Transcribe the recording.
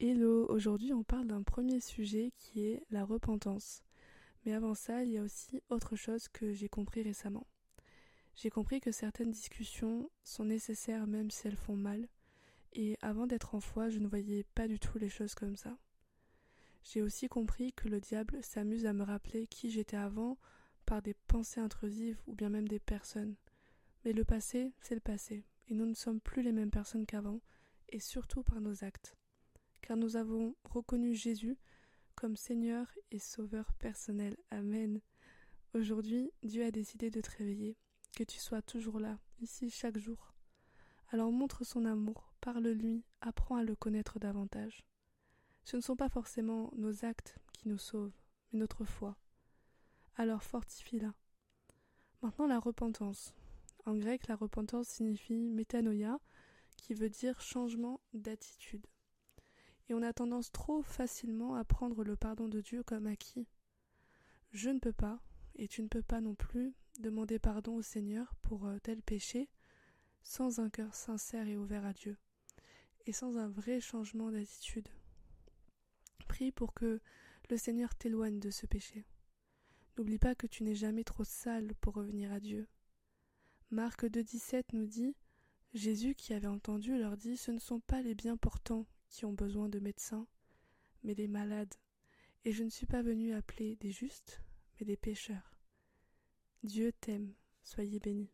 Hello, aujourd'hui on parle d'un premier sujet qui est la repentance. Mais avant ça, il y a aussi autre chose que j'ai compris récemment. J'ai compris que certaines discussions sont nécessaires même si elles font mal, et avant d'être en foi, je ne voyais pas du tout les choses comme ça. J'ai aussi compris que le diable s'amuse à me rappeler qui j'étais avant par des pensées intrusives ou bien même des personnes. Mais le passé, c'est le passé, et nous ne sommes plus les mêmes personnes qu'avant, et surtout par nos actes car nous avons reconnu Jésus comme Seigneur et Sauveur personnel. Amen. Aujourd'hui, Dieu a décidé de te réveiller, que tu sois toujours là, ici chaque jour. Alors montre son amour, parle-lui, apprends à le connaître davantage. Ce ne sont pas forcément nos actes qui nous sauvent, mais notre foi. Alors fortifie-la. Maintenant la repentance. En grec, la repentance signifie métanoïa, qui veut dire changement d'attitude et on a tendance trop facilement à prendre le pardon de Dieu comme acquis. Je ne peux pas, et tu ne peux pas non plus, demander pardon au Seigneur pour euh, tel péché sans un cœur sincère et ouvert à Dieu, et sans un vrai changement d'attitude. Prie pour que le Seigneur t'éloigne de ce péché. N'oublie pas que tu n'es jamais trop sale pour revenir à Dieu. Marc 2.17 nous dit Jésus qui avait entendu leur dit Ce ne sont pas les bien portants qui ont besoin de médecins, mais des malades, et je ne suis pas venu appeler des justes, mais des pécheurs. Dieu t'aime, soyez bénis.